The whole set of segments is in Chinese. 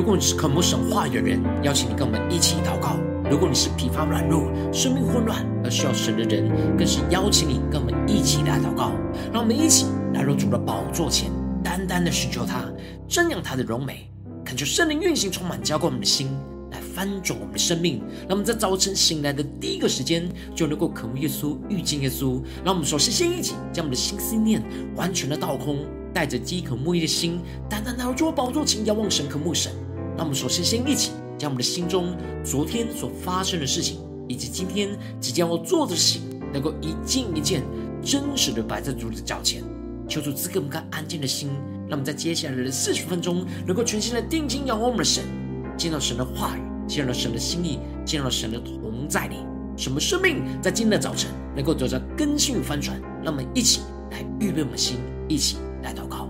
如果你是渴慕神话语的人，邀请你跟我们一起祷告；如果你是疲乏软弱、生命混乱而需要神的人，更是邀请你跟我们一起来祷告。让我们一起来入主的宝座前，单单的寻求他，瞻仰他的荣美，恳求圣灵运行充满，浇灌我们的心。来翻转我们的生命，让我们在早晨醒来的第一个时间就能够渴慕耶稣、遇见耶稣。让我们首先先一起将我们的心思念完全的倒空，带着饥渴慕义的心，单单来到主宝座前仰望神、渴慕神。让我们首先先一起将我们的心中昨天所发生的事情，以及今天即将要做的事情，能够一件一件真实的摆在主的脚前，求主赐给我们安静的心，让我们在接下来的四十分钟能够全心的定睛仰望我们的神。见到神的话语，见到神的心意，见到神的同在里，什么生命在今天的早晨能够得到更新与翻转？让我们一起来预备我们的心，一起来祷告。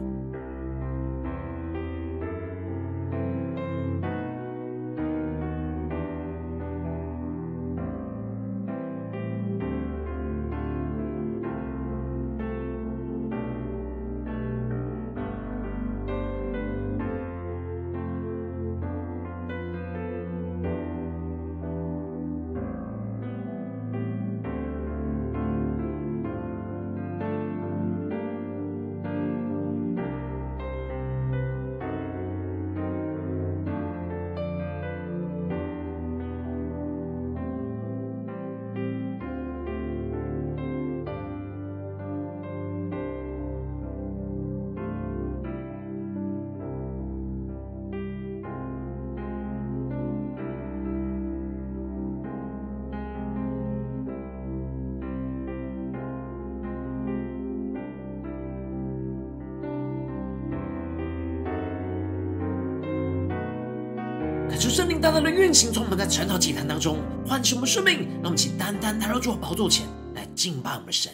大大的运行，从我们在晨祷祭坛当中唤醒我们生命，让我们请单单来到主宝座前来敬拜我们的神。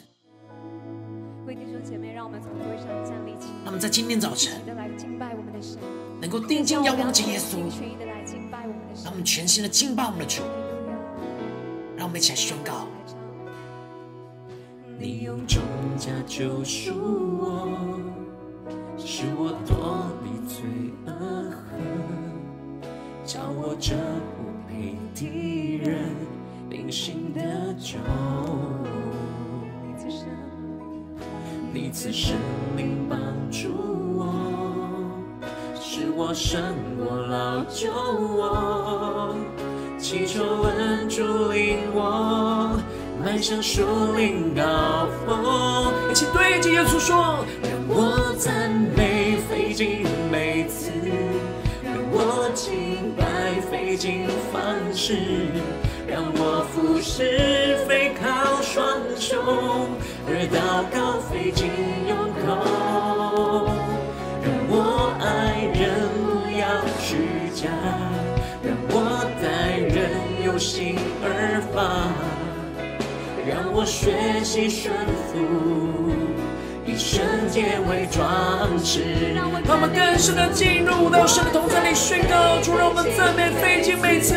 各位弟兄姐妹，让我们从座位上站立起来。那么在今天早晨，来敬拜我们的神，能够定睛仰望着耶稣，全意的来敬拜我们的神。让我们全心的敬拜我们的主，让我们一起来宣告：你用重价救赎我，使我脱离罪恶叫我这不配的人，并行得救。你赐生命帮助我，使我胜过老旧我。祈求恩主领我，迈向树林高峰。一起对着耶稣说：让我赞美费尽尽方式，让我服侍非靠双手，而祷告费尽用口。让我爱人不要虚假，让我待人有心而发，让我学习顺服。以圣洁为装饰，让我们更深的进入到神的同在里宣告，主让我们赞美费尽每次，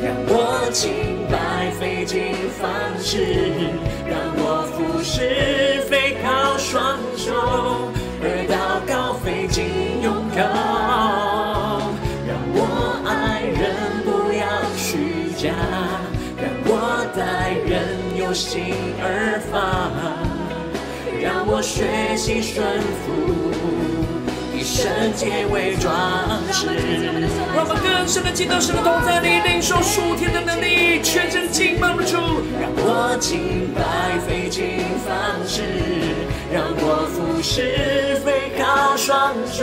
让我敬拜费尽方式，让我服侍非靠双手，而祷告费尽用口，让我爱人不要虚假，让我待人有心而发。让我学习顺服，以圣洁为装饰。让我们更深的进到神的同在里，领受属天的能力，全身敬拜主。让我敬拜费尽方式，让我服侍非靠双手，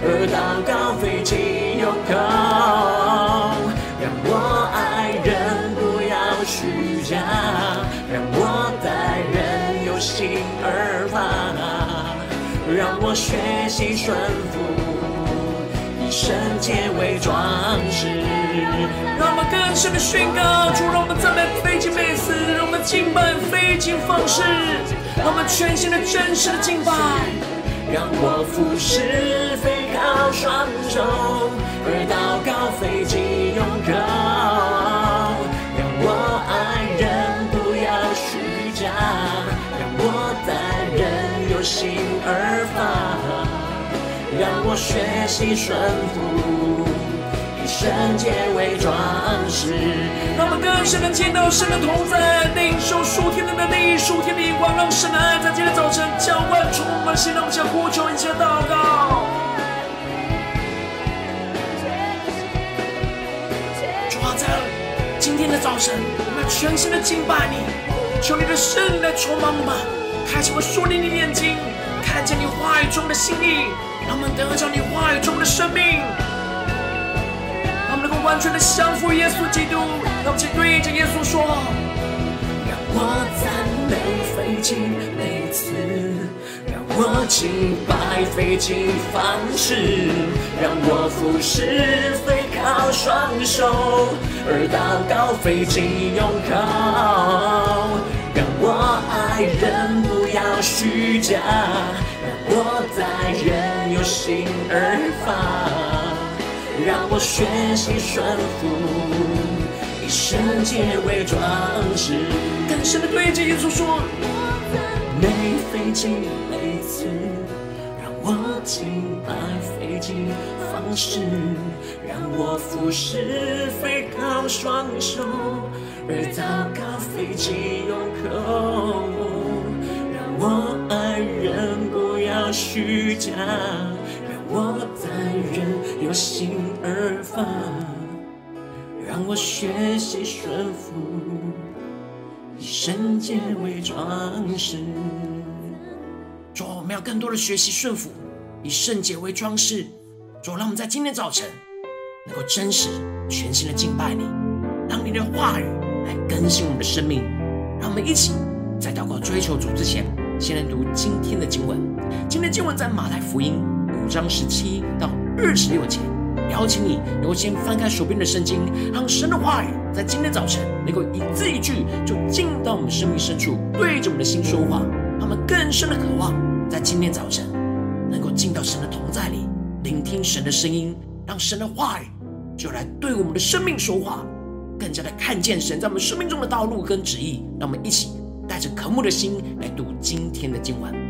而祷告费尽用口。让我爱人不要虚假，让我待人有。心，我学习顺服，以圣洁为装饰。让我们更深的宣告，主让我们赞美飞机每次，让我们敬拜费尽方式，让我们全新的真实的敬拜。让我俯视飞靠双手，而祷告飞机用口。学习顺服，以圣洁为装饰。让我们更深的见到神的同在，领受属天的能力，属天的光，让神的爱在今天早晨浇灌充满心，让我们向呼求，一起祷告。主啊，在今天的早晨，我们全心的敬拜你，求你的圣灵来充满我们，开启我属灵的眼睛，看见你话语中的心意，他们得着你话语中的生命。他们能够完全的降服耶稣基督，让我们对着耶稣说：让我赞美费尽每次，让我敬拜费尽方式，让我服侍非靠双手，而祷告费尽用口，让我爱人不要虚假，让我待人有心而发。让我学习顺服，以圣洁为装饰。更深的对着耶稣说：每费尽每次，让我敬拜费尽方式，让我服侍非靠双手，而祷告费尽用口。我爱人不要虚假。我待人有心而发，让我学习顺服，以圣洁为装饰。主，我们要更多的学习顺服，以圣洁为装饰。主，让我们在今天早晨能够真实、全新的敬拜你，让你的话语来更新我们的生命。让我们一起在祷告追求主之前，先来读今天的经文。今天经文在马太福音。五章十七到二十六节，邀请你能够先翻开手边的圣经，让神的话语在今天早晨能够一字一句就进到我们生命深处，对着我们的心说话，让我们更深的渴望在今天早晨能够进到神的同在里，聆听神的声音，让神的话语就来对我们的生命说话，更加的看见神在我们生命中的道路跟旨意。让我们一起带着渴慕的心来读今天的经文。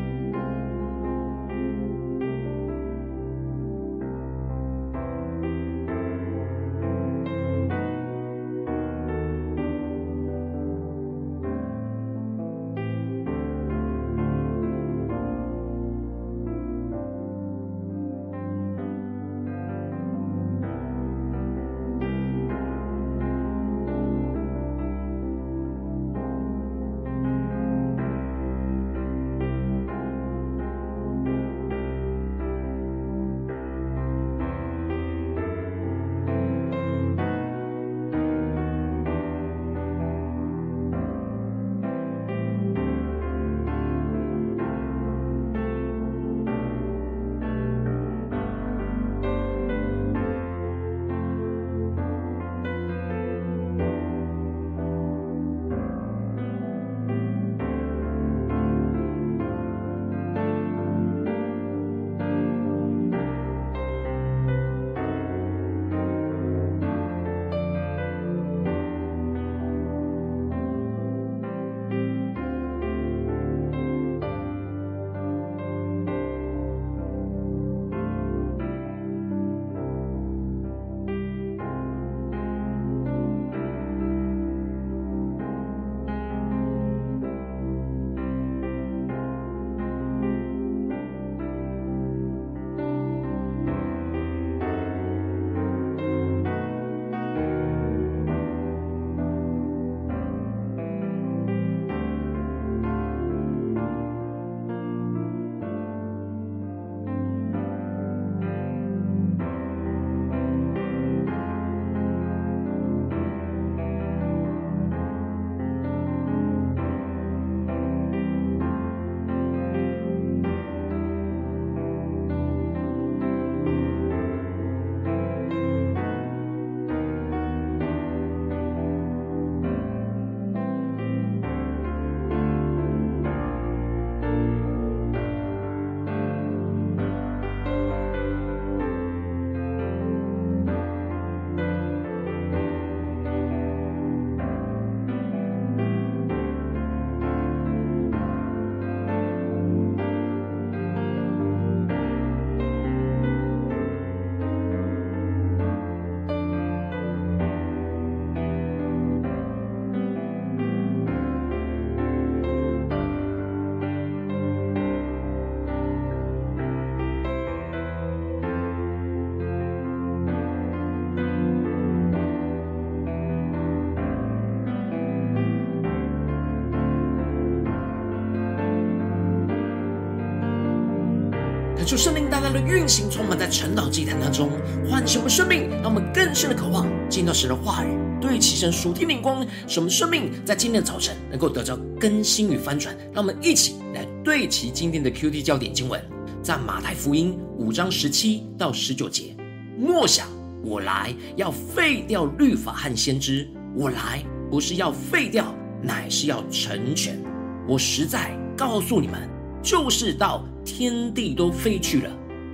求圣灵大大的运行，充满在晨祷祭坛当中，唤醒我们生命，让我们更深的渴望进到神的话语，对齐神属天灵光，使我们生命在今天的早晨能够得到更新与翻转。让我们一起来对齐今天的 QT 焦点经文，在马太福音五章十七到十九节。默想我来要废掉律法和先知，我来不是要废掉，乃是要成全。我实在告诉你们，就是到。天地都废去了，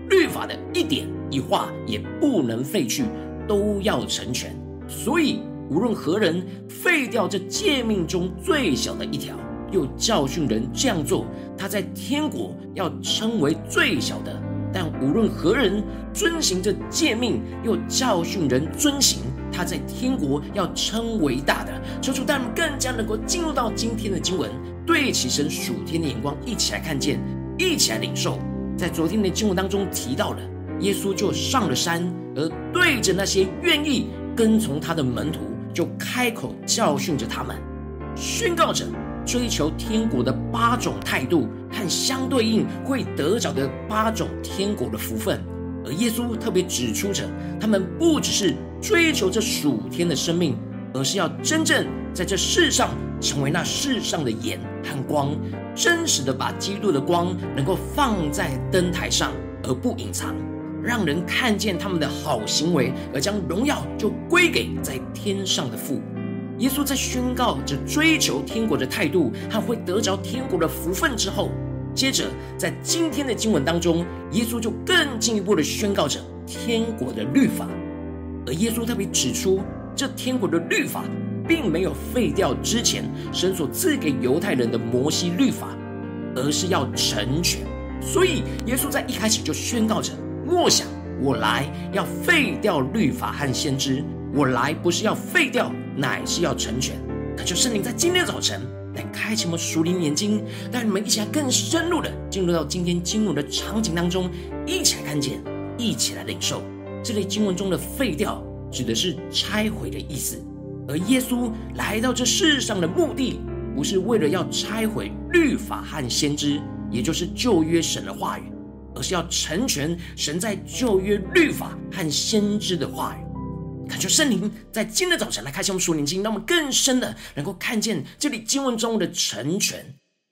律法的一点一画也不能废去，都要成全。所以无论何人废掉这诫命中最小的一条，又教训人这样做，他在天国要称为最小的；但无论何人遵行这诫命，又教训人遵行，他在天国要称为大的。求主带我们更加能够进入到今天的经文，对齐神属天的眼光，一起来看见。一起来领受，在昨天的经文当中提到了，耶稣就上了山，而对着那些愿意跟从他的门徒，就开口教训着他们，宣告着追求天国的八种态度和相对应会得着的八种天国的福分。而耶稣特别指出着，他们不只是追求这属天的生命，而是要真正在这世上成为那世上的盐和光。真实的把基督的光能够放在灯台上，而不隐藏，让人看见他们的好行为，而将荣耀就归给在天上的父。耶稣在宣告着追求天国的态度和会得着天国的福分之后，接着在今天的经文当中，耶稣就更进一步的宣告着天国的律法，而耶稣特别指出，这天国的律法。并没有废掉之前神所赐给犹太人的摩西律法，而是要成全。所以耶稣在一开始就宣告着：“莫想我来要废掉律法和先知，我来不是要废掉，乃是要成全。”恳求圣灵在今天早晨来开启我们属灵眼睛，带你们一起来更深入的进入到今天经文的场景当中，一起来看见，一起来领受。这类经文中的“废掉”指的是拆毁的意思。而耶稣来到这世上的目的，不是为了要拆毁律法和先知，也就是旧约神的话语，而是要成全神在旧约律法和先知的话语。恳求圣灵在今天的早晨来开启我们属灵经，让我们更深的能够看见这里经文中的成全，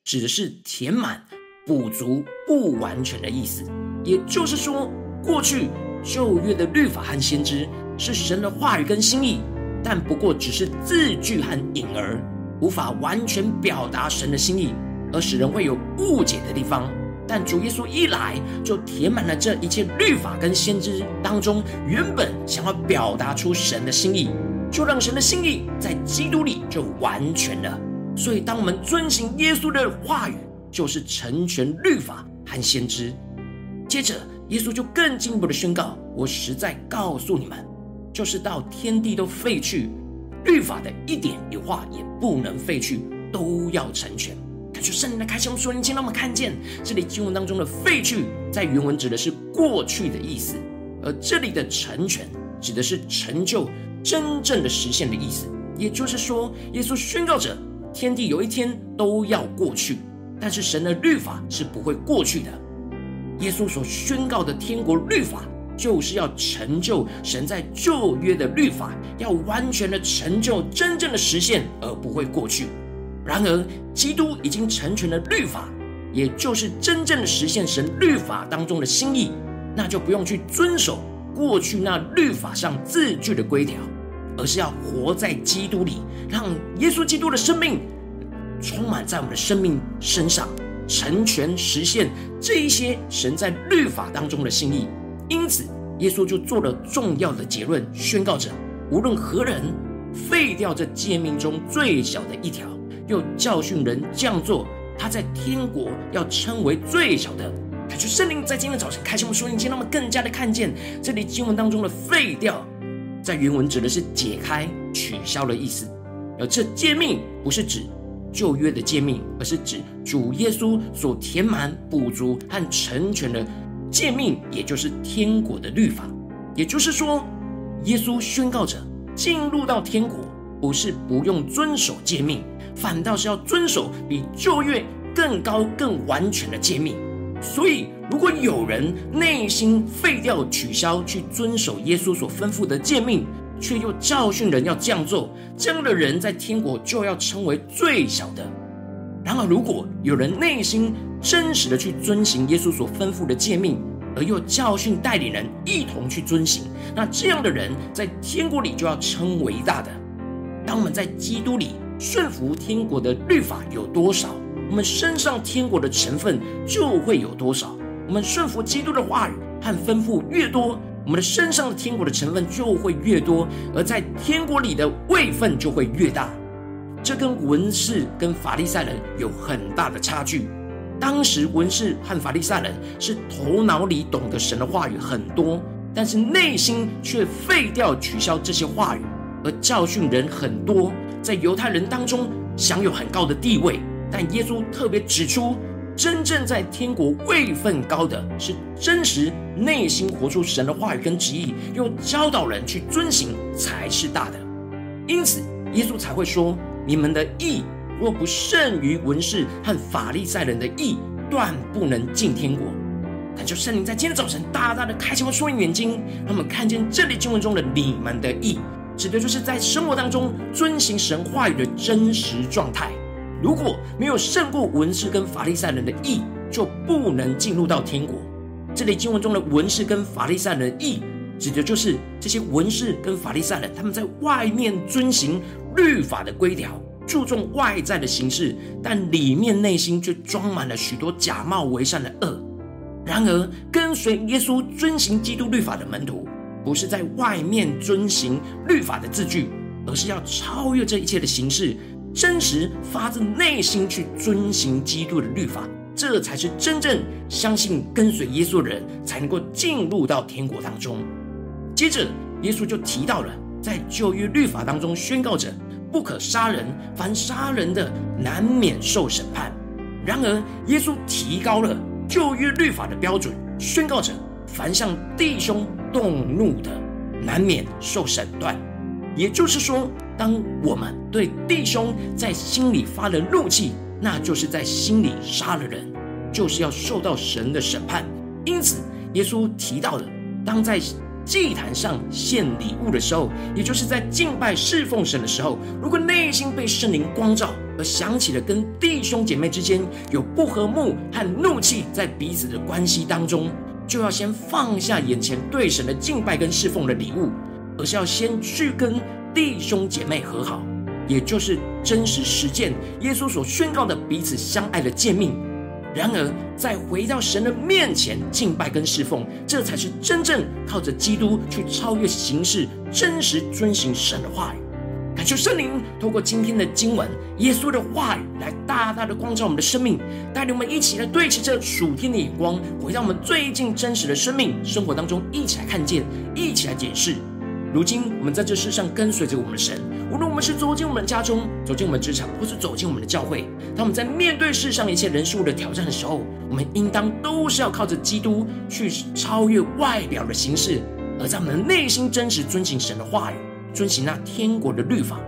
指的是填满、补足不完全的意思。也就是说，过去旧约的律法和先知是神的话语跟心意。但不过只是字句和影儿，无法完全表达神的心意，而使人会有误解的地方。但主耶稣一来，就填满了这一切律法跟先知当中原本想要表达出神的心意，就让神的心意在基督里就完全了。所以，当我们遵行耶稣的话语，就是成全律法和先知。接着，耶稣就更进一步的宣告：“我实在告诉你们。”就是到天地都废去，律法的一点一画也不能废去，都要成全。感谢圣灵的开启，我们属灵经，让我们看见这里经文当中的废去，在原文指的是过去的意思，而这里的成全指的是成就真正的实现的意思。也就是说，耶稣宣告着天地有一天都要过去，但是神的律法是不会过去的。耶稣所宣告的天国律法。就是要成就神在旧约的律法，要完全的成就真正的实现，而不会过去。然而，基督已经成全了律法，也就是真正的实现神律法当中的心意，那就不用去遵守过去那律法上字句的规条，而是要活在基督里，让耶稣基督的生命充满在我们的生命身上，成全实现这一些神在律法当中的心意。因此，耶稣就做了重要的结论，宣告着：无论何人废掉这诫命中最小的一条，又教训人这样做，他在天国要称为最小的。感谢圣灵在今天早晨开启我们属灵眼，让我们更加的看见这里经文当中的“废掉”，在原文指的是解开、取消的意思。而这诫命不是指旧约的诫命，而是指主耶稣所填满、补足和成全的。诫命，也就是天国的律法，也就是说，耶稣宣告着进入到天国，不是不用遵守诫命，反倒是要遵守比旧约更高、更完全的诫命。所以，如果有人内心废掉、取消去遵守耶稣所吩咐的诫命，却又教训人要这样做，这样的人在天国就要称为最小的。然而，如果有人内心真实的去遵行耶稣所吩咐的诫命，而又教训带领人一同去遵行，那这样的人在天国里就要称为大的。当我们在基督里顺服天国的律法有多少，我们身上天国的成分就会有多少。我们顺服基督的话语和吩咐越多，我们的身上的天国的成分就会越多，而在天国里的位分就会越大。这跟文士跟法利赛人有很大的差距。当时文士和法利赛人是头脑里懂得神的话语很多，但是内心却废掉、取消这些话语，而教训人很多，在犹太人当中享有很高的地位。但耶稣特别指出，真正在天国位分高的是真实内心活出神的话语跟旨意，又教导人去遵行，才是大的。因此，耶稣才会说：你们的义若不胜于文士和法利赛人的义，断不能进天国。感谢圣灵在今天早晨大大的开启我们属灵眼睛，让我们看见这里经文中的你们的义，指的就是在生活当中遵行神话语的真实状态。如果没有胜过文士跟法利赛人的义，就不能进入到天国。这里经文中的文士跟法利赛人的义，指的就是这些文士跟法利赛人，他们在外面遵行律法的规条。注重外在的形式，但里面内心却装满了许多假冒为善的恶。然而，跟随耶稣遵行基督律法的门徒，不是在外面遵行律法的字句，而是要超越这一切的形式，真实发自内心去遵行基督的律法。这才是真正相信跟随耶稣的人才能够进入到天国当中。接着，耶稣就提到了在旧约律法当中宣告着。不可杀人，凡杀人的难免受审判。然而，耶稣提高了旧约律法的标准，宣告着：凡向弟兄动怒的，难免受审断。也就是说，当我们对弟兄在心里发了怒气，那就是在心里杀了人，就是要受到神的审判。因此，耶稣提到了，当在祭坛上献礼物的时候，也就是在敬拜侍奉神的时候，如果内心被圣灵光照，而想起了跟弟兄姐妹之间有不和睦和怒气在彼此的关系当中，就要先放下眼前对神的敬拜跟侍奉的礼物，而是要先去跟弟兄姐妹和好，也就是真实实践耶稣所宣告的彼此相爱的诫命。然而，在回到神的面前敬拜跟侍奉，这才是真正靠着基督去超越形式，真实遵行神的话语。感谢圣灵透过今天的经文，耶稣的话语来大大的光照我们的生命，带领我们一起来对齐这属天的眼光，回到我们最近真实的生命生活当中，一起来看见，一起来解释。如今，我们在这世上跟随着我们的神，无论我们是走进我们家中，走进我们职场，或是走进我们的教会，当我们在面对世上一切人事物的挑战的时候，我们应当都是要靠着基督去超越外表的形式，而在我们的内心真实遵行神的话语，遵行那天国的律法。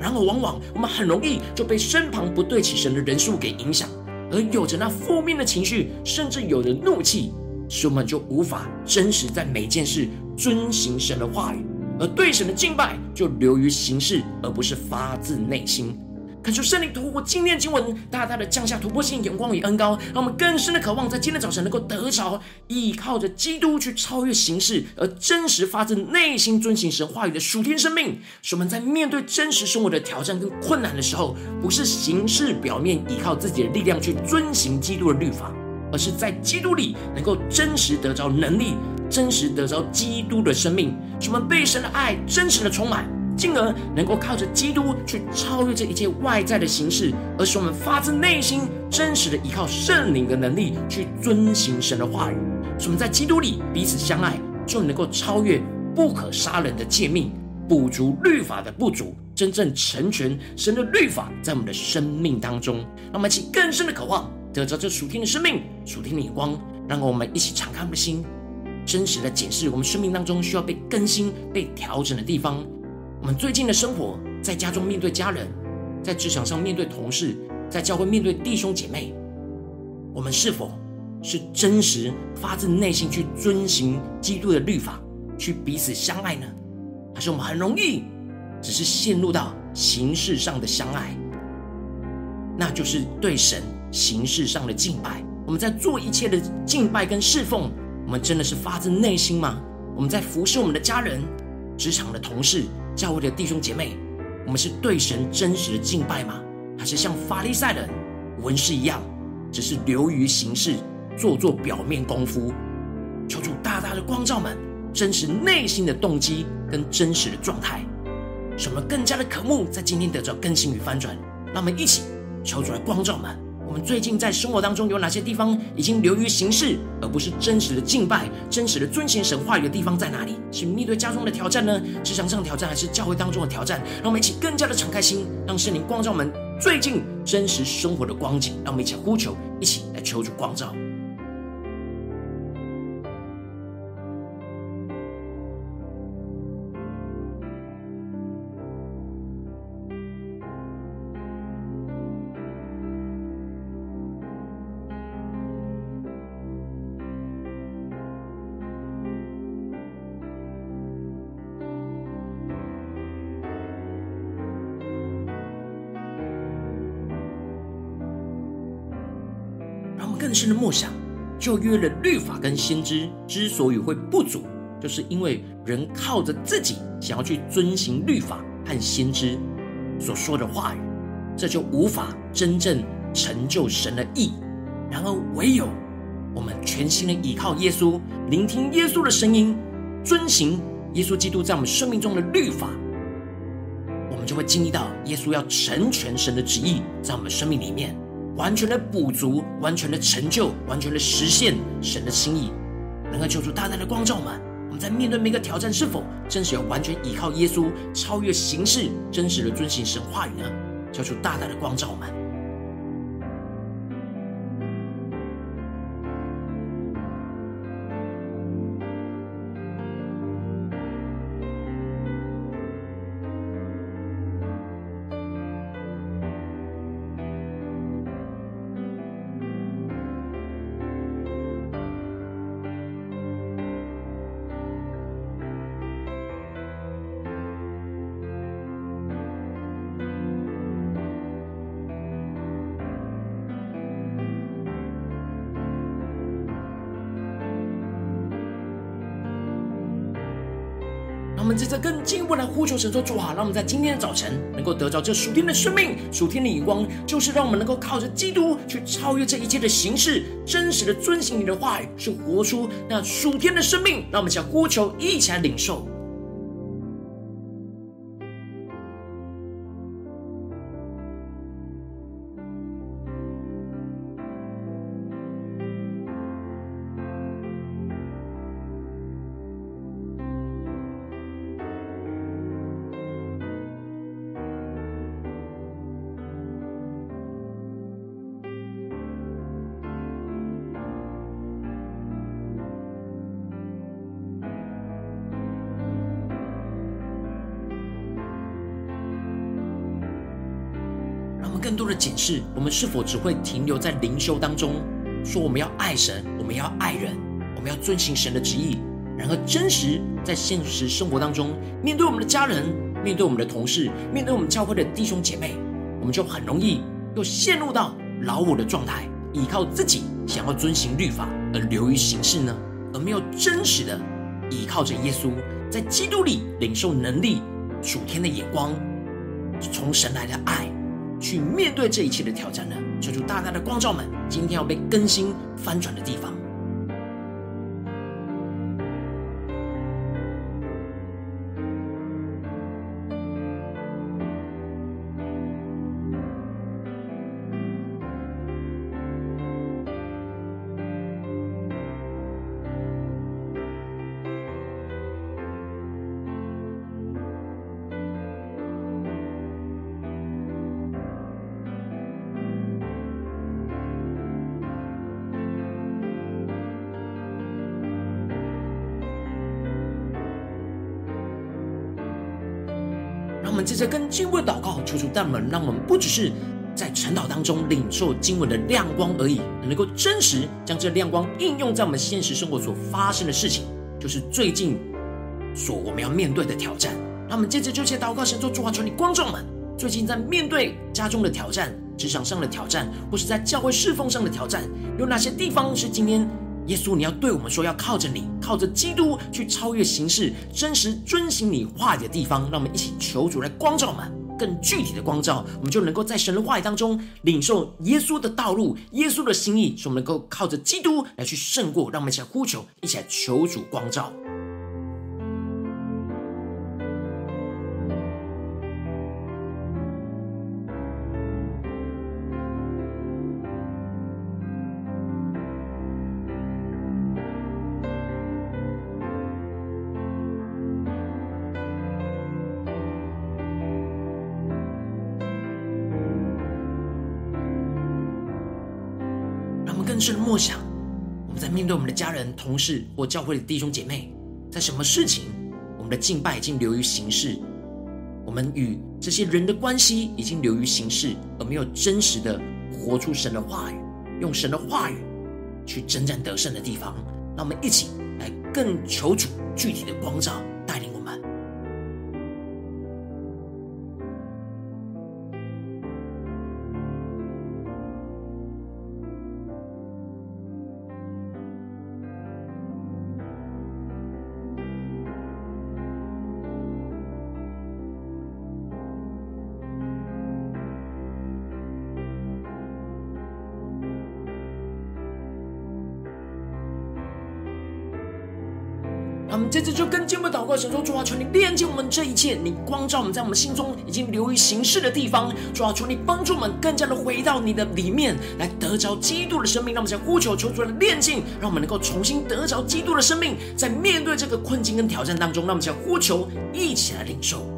然而，往往我们很容易就被身旁不对齐神的人事物给影响，而有着那负面的情绪，甚至有着怒气，使我们就无法真实在每件事遵行神的话语。而对神的敬拜就流于形式，而不是发自内心。恳求圣灵透过今天经文，大大的降下突破性眼光与恩膏，让我们更深的渴望，在今天早晨能够得着，依靠着基督去超越形式，而真实发自内心遵行神话语的属天生命。使我们在面对真实生活的挑战跟困难的时候，不是形式表面依靠自己的力量去遵行基督的律法，而是在基督里能够真实得着能力。真实得着基督的生命，使我们被神的爱真实的充满，进而能够靠着基督去超越这一切外在的形式，而使我们发自内心真实的依靠圣灵的能力去遵行神的话语。使我们在基督里彼此相爱，就能够超越不可杀人的诫命，补足律法的不足，真正成全神的律法在我们的生命当中。让我们一起更深的渴望得着这属天的生命、属天的光，让我们一起敞开我们的心。真实的检视我们生命当中需要被更新、被调整的地方。我们最近的生活，在家中面对家人，在职场上面对同事，在教会面对弟兄姐妹，我们是否是真实发自内心去遵行基督的律法，去彼此相爱呢？还是我们很容易只是陷入到形式上的相爱，那就是对神形式上的敬拜。我们在做一切的敬拜跟侍奉，我们真的是发自内心吗？我们在服侍我们的家人、职场的同事、教会的弟兄姐妹，我们是对神真实的敬拜吗？还是像法利赛人、文士一样，只是流于形式，做做表面功夫？求主大大的光照们真实内心的动机跟真实的状态，使我们更加的渴慕，在今天得到更新与翻转。让我们一起求主来光照们。我们最近在生活当中有哪些地方已经流于形式，而不是真实的敬拜、真实的尊行神话语的地方在哪里？是面对家中的挑战呢？职场上的挑战，还是教会当中的挑战？让我们一起更加的敞开心，让圣灵光照我们最近真实生活的光景。让我们一起呼求，一起来求主光照。深的梦想，旧约的律法跟先知之所以会不足，就是因为人靠着自己想要去遵行律法和先知所说的话语，这就无法真正成就神的意。然而，唯有我们全心的倚靠耶稣，聆听耶稣的声音，遵行耶稣基督在我们生命中的律法，我们就会经历到耶稣要成全神的旨意在我们生命里面。完全的补足，完全的成就，完全的实现神的心意，能够求出大大的光照吗。我们在面对每个挑战，是否真实要完全依靠耶稣，超越形式，真实的遵行神话语呢？求出大大的光照们。呼求神说：“做好，让我们在今天的早晨能够得到这属天的生命、属天的眼光，就是让我们能够靠着基督去超越这一切的形式，真实的遵行你的话语，去活出那属天的生命。让我们想呼求，一起来领受。”是否只会停留在灵修当中，说我们要爱神，我们要爱人，我们要遵行神的旨意。然而，真实在现实生活当中，面对我们的家人，面对我们的同事，面对我们教会的弟兄姐妹，我们就很容易又陷入到老我的状态，依靠自己想要遵行律法而流于形式呢？而没有真实的依靠着耶稣，在基督里领受能力、属天的眼光，从神来的爱。去面对这一切的挑战呢？求主大大的光照们，今天要被更新翻转的地方。们接着更进一步的祷告，求主带领，让我们不只是在晨祷当中领受经文的亮光而已，能够真实将这亮光应用在我们现实生活所发生的事情，就是最近所我们要面对的挑战。那我们接着就先祷告，神说主啊，求你光照们，最近在面对家中的挑战、职场上的挑战，或是在教会侍奉上的挑战，有哪些地方是今天耶稣你要对我们说，要靠着你，靠着基督去超越形式，真实遵行你话语的地方？让我们一起求主来光照我们。更具体的光照，我们就能够在神的话语当中领受耶稣的道路、耶稣的心意，使我们能够靠着基督来去胜过。让我们一起来呼求，一起来求主光照。更深的默想，我们在面对我们的家人、同事或教会的弟兄姐妹，在什么事情，我们的敬拜已经流于形式，我们与这些人的关系已经流于形式，而没有真实的活出神的话语，用神的话语去征战得胜的地方。让我们一起来更求主具体的光照。神说：主啊，求你链接我们这一切，你光照我们在我们心中已经流于形式的地方。主啊，求你帮助我们更加的回到你的里面来得着基督的生命。让我们先呼求，求主的炼净，让我们能够重新得着基督的生命。在面对这个困境跟挑战当中，让我们先呼求，一起来领受。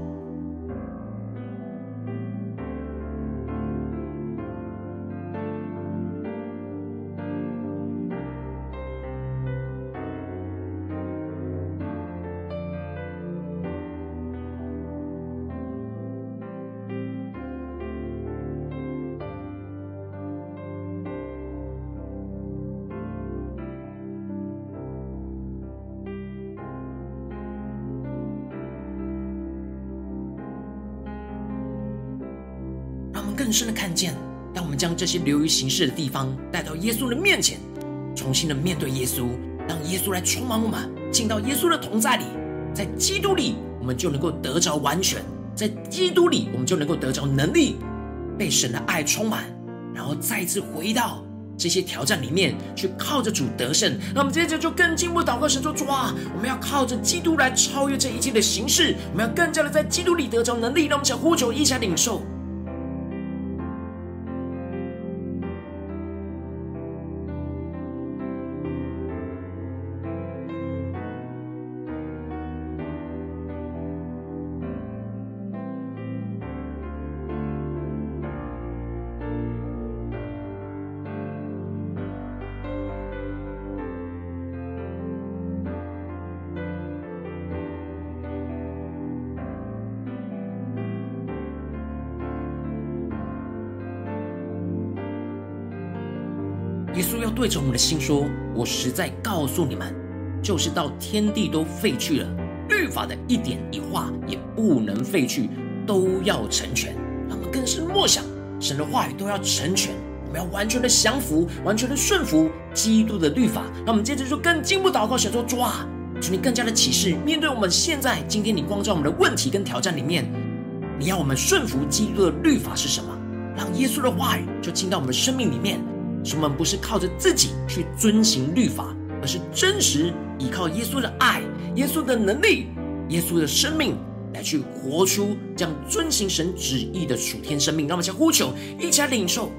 更深的看见，当我们将这些流于形式的地方带到耶稣的面前，重新的面对耶稣，让耶稣来充满我们，进到耶稣的同在里，在基督里，我们就能够得着完全；在基督里，我们就能够得着能力，被神的爱充满，然后再次回到这些挑战里面去，靠着主得胜。那我们接着就更进一步祷告，神说：主啊，我们要靠着基督来超越这一切的形式，我们要更加的在基督里得着能力。让我们想呼求，一起来领受。耶稣要对着我们的心说：“我实在告诉你们，就是到天地都废去了，律法的一点一画也不能废去，都要成全。让我们更深默想神的话语，都要成全。我们要完全的降服，完全的顺服基督的律法。那我们接着就更进一步祷告，想说：主啊，求你更加的启示，面对我们现在今天你光照我们的问题跟挑战里面，你要我们顺服基督的律法是什么？让耶稣的话语就进到我们的生命里面。”使我们不是靠着自己去遵行律法，而是真实依靠耶稣的爱、耶稣的能力、耶稣的生命来去活出这样遵行神旨意的属天生命。让我们先呼求，一起来领受。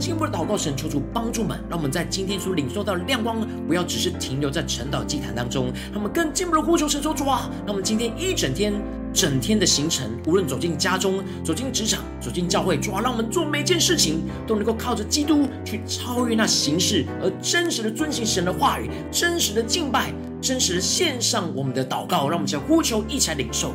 进一步的祷告，神求主帮助们，让我们在今天所领受到的亮光，不要只是停留在晨。祷祭坛当中，他们更进一步的呼求神说主啊，让我们今天一整天。整天的行程，无论走进家中、走进职场、走进教会，主要让我们做每件事情都能够靠着基督去超越那形式，而真实的遵行神的话语，真实的敬拜，真实的献上我们的祷告，让我们一起来呼求，一起来领受。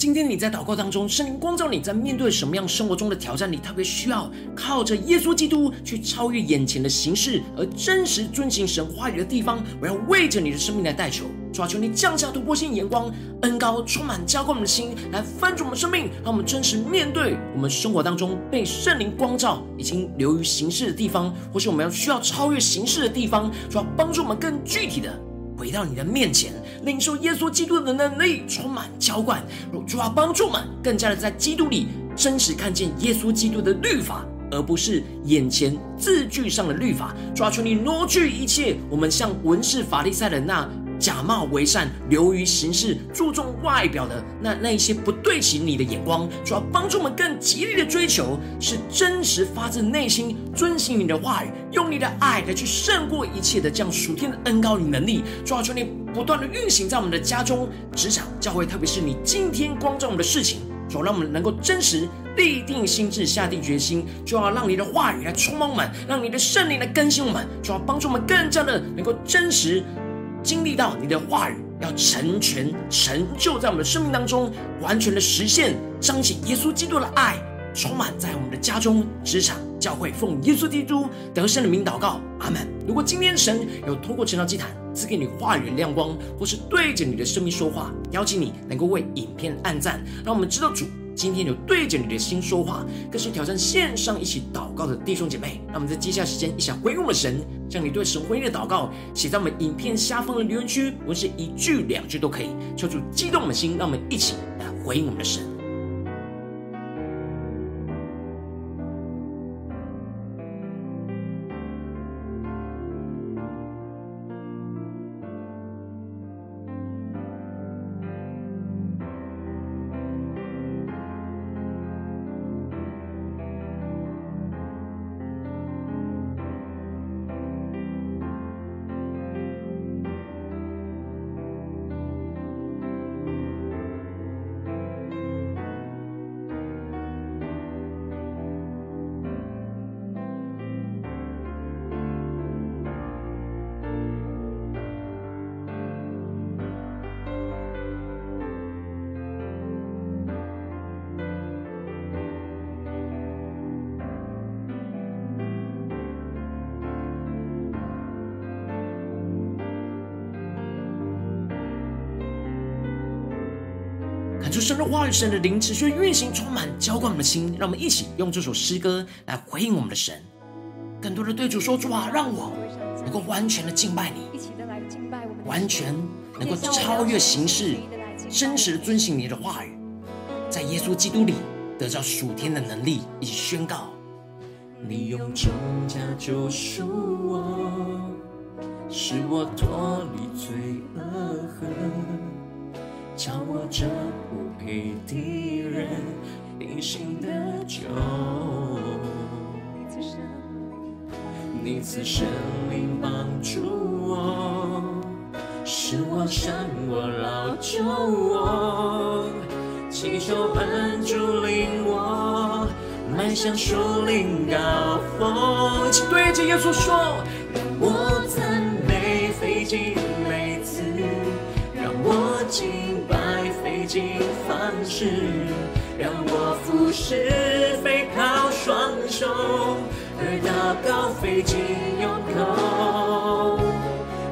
今天你在祷告当中，圣灵光照你在面对什么样生活中的挑战，你特别需要靠着耶稣基督去超越眼前的形式，而真实遵行神话语的地方。我要为着你的生命来代求，主啊，求你降下突破性眼光，恩高充满浇灌我们的心，来翻转我们生命，让我们真实面对我们生活当中被圣灵光照已经流于形式的地方，或是我们要需要超越形式的地方，主要帮助我们更具体的。回到你的面前，领受耶稣基督的能力，充满浇灌，主啊，帮助我们更加的在基督里真实看见耶稣基督的律法，而不是眼前字句上的律法。主啊，求你挪去一切我们像文士法利赛人那。假冒为善、流于形式、注重外表的那那一些不对齐你的眼光，主要帮助我们更极力的追求，是真实发自内心遵行你的话语，用你的爱来去胜过一切的这样属天的恩膏与能力。主要求你不断的运行在我们的家中、职场、教会，特别是你今天光照我们的事情，主让我们能够真实立定心志、下定决心，就要让你的话语来充满我们，让你的圣灵来更新我们，主要帮助我们更加的能够真实。经历到你的话语要成全成就在我们的生命当中，完全的实现彰显耶稣基督的爱，充满在我们的家中、职场、教会，奉耶稣基督得胜的名祷告，阿门。如果今天神有透过晨祷祭坛赐给你话语的亮光，或是对着你的生命说话，邀请你能够为影片按赞，让我们知道主。今天有对着你的心说话，更是挑战线上一起祷告的弟兄姐妹。让我们在接下来时间一起回应我们的神，将你对神回应的祷告写在我们影片下方的留言区，无论是一句两句都可以，求主激动我们的心，让我们一起来回应我们的神。喊出神的话语、神的灵，持续运行、充满、浇灌我们的心。让我们一起用这首诗歌来回应我们的神，更多的对主说：“主啊，让我能够完全的敬拜你，完全能够超越形式，真实的遵行你的话语，在耶稣基督里得到属天的能力，以及宣告。”你用重价救赎我，使我脱离罪恶恨，叫我这不配的人因信得救。你赐生命帮助我，使我胜我老救我，祈求恩主领我。迈向树林高峰，一起对着耶稣说：方式，让我服侍非靠双手，而祷告费尽用口，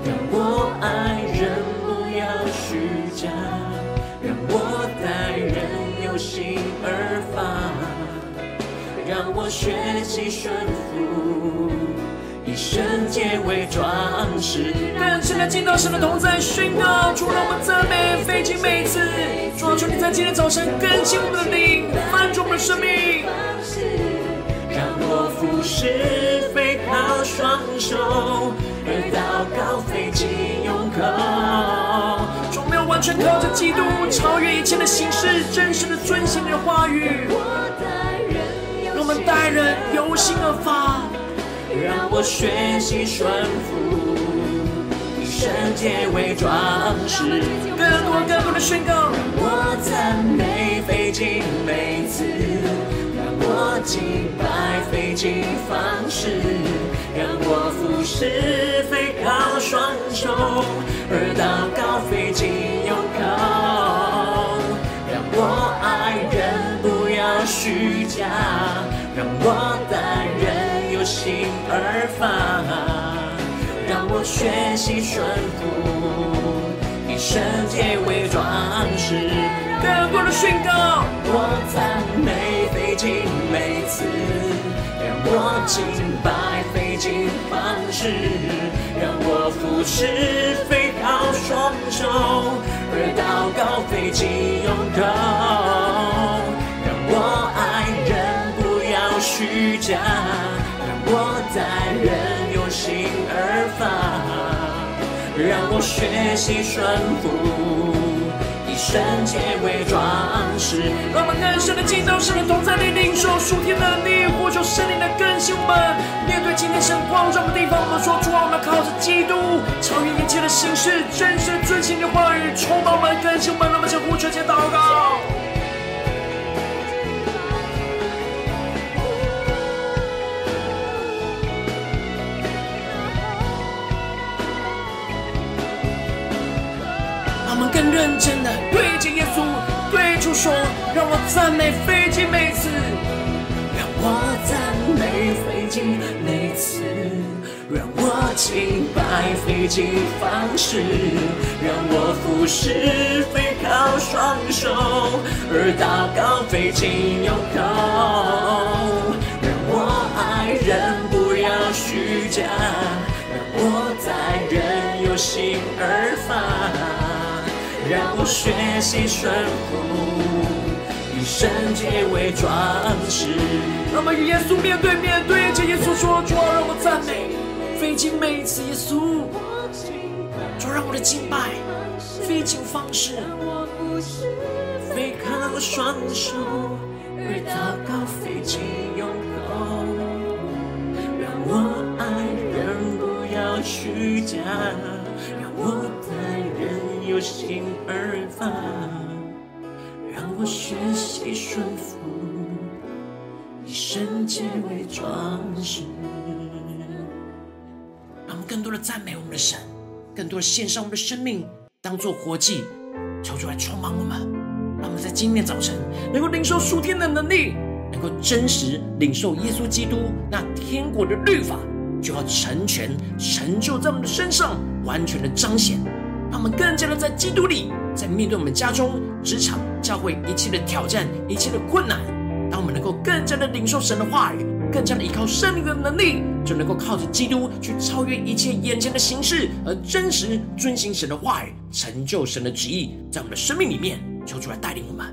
让我爱人不要虚假，让我待人有心而发。让我学习顺服，圣洁为装饰。更深的进到神的同在，宣告，主让我们赞美费尽每次。主啊，求你在今天早晨更新我们的灵，翻转我们的生命。让我服侍非靠双手，而祷告费尽用口。主没有完全靠着基督，超越一切的形式，真实的遵行你的话语。我们待人由心而发，让我学习顺服，以圣洁为装饰。更多更多的宣告，让我赞美费尽每次，让我敬拜费尽方式，让我服侍非靠双手，而祷告费尽用口，让我爱人不要虚假。让我心而发，让我学习顺服，以圣洁为装饰。更多的宣告，我赞美费尽每次，让我敬拜费尽方式，让我服侍非靠双手，而祷告费尽用口，让我爱人。虚假，我待人有心而发，让我学习顺服，以圣洁为装饰。让我们更深的进到神的同在里，领受属天的能力，呼求圣灵的更新我们。面对今天神光照的地方，我们说出：我们靠着基督，超越一切的形式，真实遵行的话语，充满我们，更新我们。让我们向呼求，且祷告。认真的对着耶稣，对主说：“让我赞美费尽每次，让我赞美费尽每次，让我敬拜费尽方式，让我俯视非靠双手，而祷告费尽用口，让我爱人不要虚假，让我待人有心而发。”让我学习顺服，以圣洁为装饰。让我们与耶稣面对面，对着耶稣说：“主啊，让我赞美，费尽每一次耶稣。主让我的敬拜，费尽方式，非靠双手，而祷告费尽用口。让我爱人不要虚假，让我待人有心。而发，让我学习顺服，以圣洁为装饰。让我们更多的赞美我们的神，更多的献上我们的生命，当做活祭，求主来充满我们。让我们在今天早晨能够领受属天的能力，能够真实领受耶稣基督那天国的律法，就要成全成就在我们的身上，完全的彰显。让我们更加的在基督里。在面对我们家中、职场、教会一切的挑战、一切的困难，当我们能够更加的领受神的话语，更加的依靠圣灵的能力，就能够靠着基督去超越一切眼前的形式，而真实遵行神的话语，成就神的旨意，在我们的生命里面，求主来带领我们。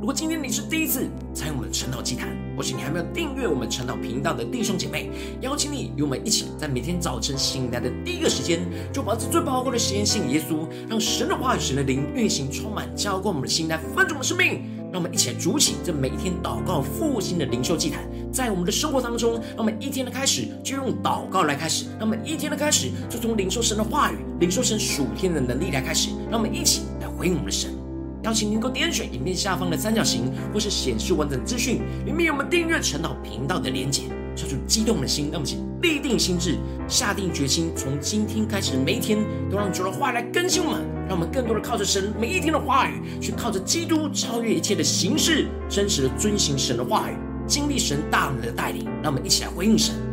如果今天是第一次参与我们的晨祷祭坛，或是你还没有订阅我们晨祷频道的弟兄姐妹，邀请你与我们一起，在每天早晨醒来的第一个时间，就把这最宝贵的时间献给耶稣，让神的话语、神的灵运行充满，浇灌我们的心，来分足我们的生命。让我们一起来筑起这每一天祷告复兴的灵修祭坛，在我们的生活当中，让我们一天的开始就用祷告来开始，让我们一天的开始就从领受神的话语、领受神属天的能力来开始，让我们一起来回应我们的神。邀请您够点选影片下方的三角形，或是显示完整资讯，里面有我们订阅陈祷频道的连结。抽出激动的心，让我们一起立定心智，下定决心，从今天开始每一天，都让主的话来更新我们，让我们更多的靠着神每一天的话语，去靠着基督超越一切的形式，真实的遵行神的话语，经历神大能的带领。让我们一起来回应神。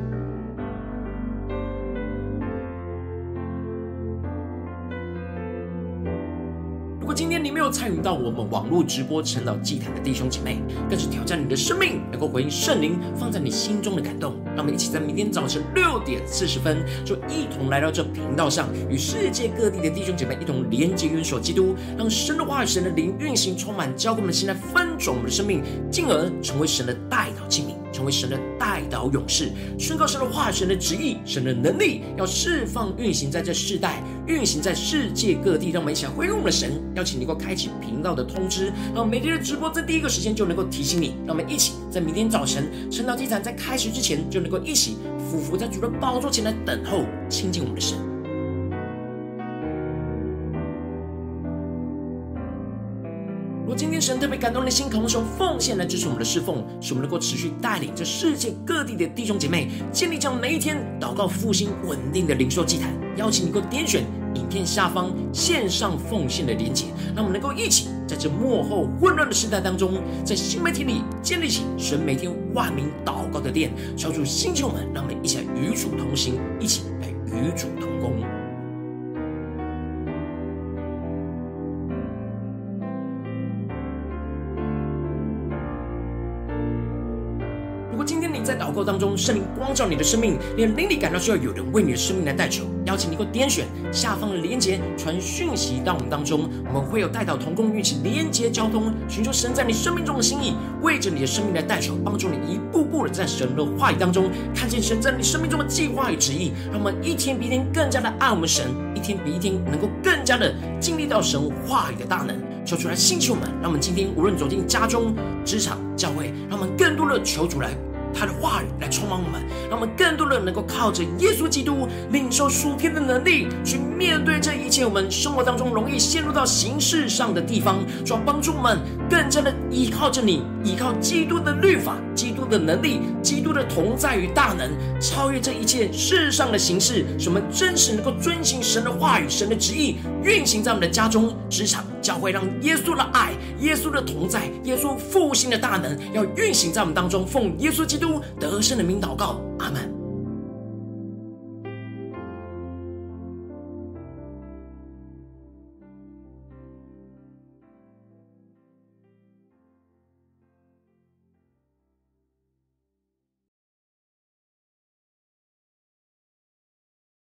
参与到我们网络直播晨祷祭坛的弟兄姐妹，更是挑战你的生命，能够回应圣灵放在你心中的感动。让我们一起在明天早晨六点四十分，就一同来到这频道上，与世界各地的弟兄姐妹一同连接、元首基督，让神的话语、神的灵运行充满，浇灌我们的心，来翻转我们的生命，进而成为神的代祷器皿。成为神的代祷勇士，宣告神的话、神的旨意、神的能力，要释放运行在这世代，运行在世界各地。让我们一起来回应我们的神，邀请你能够开启频道的通知，让每天的直播在第一个时间就能够提醒你。让我们一起在明天早晨晨祷祭坛在开始之前，就能够一起俯伏在主的宝座前来等候亲近我们的神。神特别感动你的心，渴望用奉献来支持我们的侍奉，使我们能够持续带领着世界各地的弟兄姐妹建立这样每一天祷告复兴稳定的灵修祭坛。邀请你能够点选影片下方线上奉献的连结，让我们能够一起在这幕后混乱的时代当中，在新媒体里建立起神每天万名祷告的殿，敲出星球们，让我们一起来与主同行，一起来与主同工。在祷告当中，圣灵光照你的生命，连灵里感到需要有人为你的生命来代求。邀请你给我点选下方的连结，传讯息到我们当中。我们会有代祷同工一起连结交通，寻求神在你生命中的心意，为着你的生命来代求，帮助你一步步的在神的话语当中看见神在你生命中的计划与旨意。让我们一天比一天更加的爱我们神，一天比一天能够更加的经历到神话语的大能。求主来兴起我们，让我们今天无论走进家中、职场、教会，让我们更多的求主来。他的话语来充满我们，让我们更多的人能够靠着耶稣基督领受属天的能力，去面对这一切我们生活当中容易陷入到形式上的地方，主要帮助我们更加的依靠着你，依靠基督的律法、基督的能力、基督的同在与大能，超越这一切世上的形式，使我们真实能够遵行神的话语、神的旨意，运行在我们的家中、职场、教会，让耶稣的爱、耶稣的同在、耶稣复兴的大能，要运行在我们当中，奉耶稣基督。都得胜的名祷告，阿门。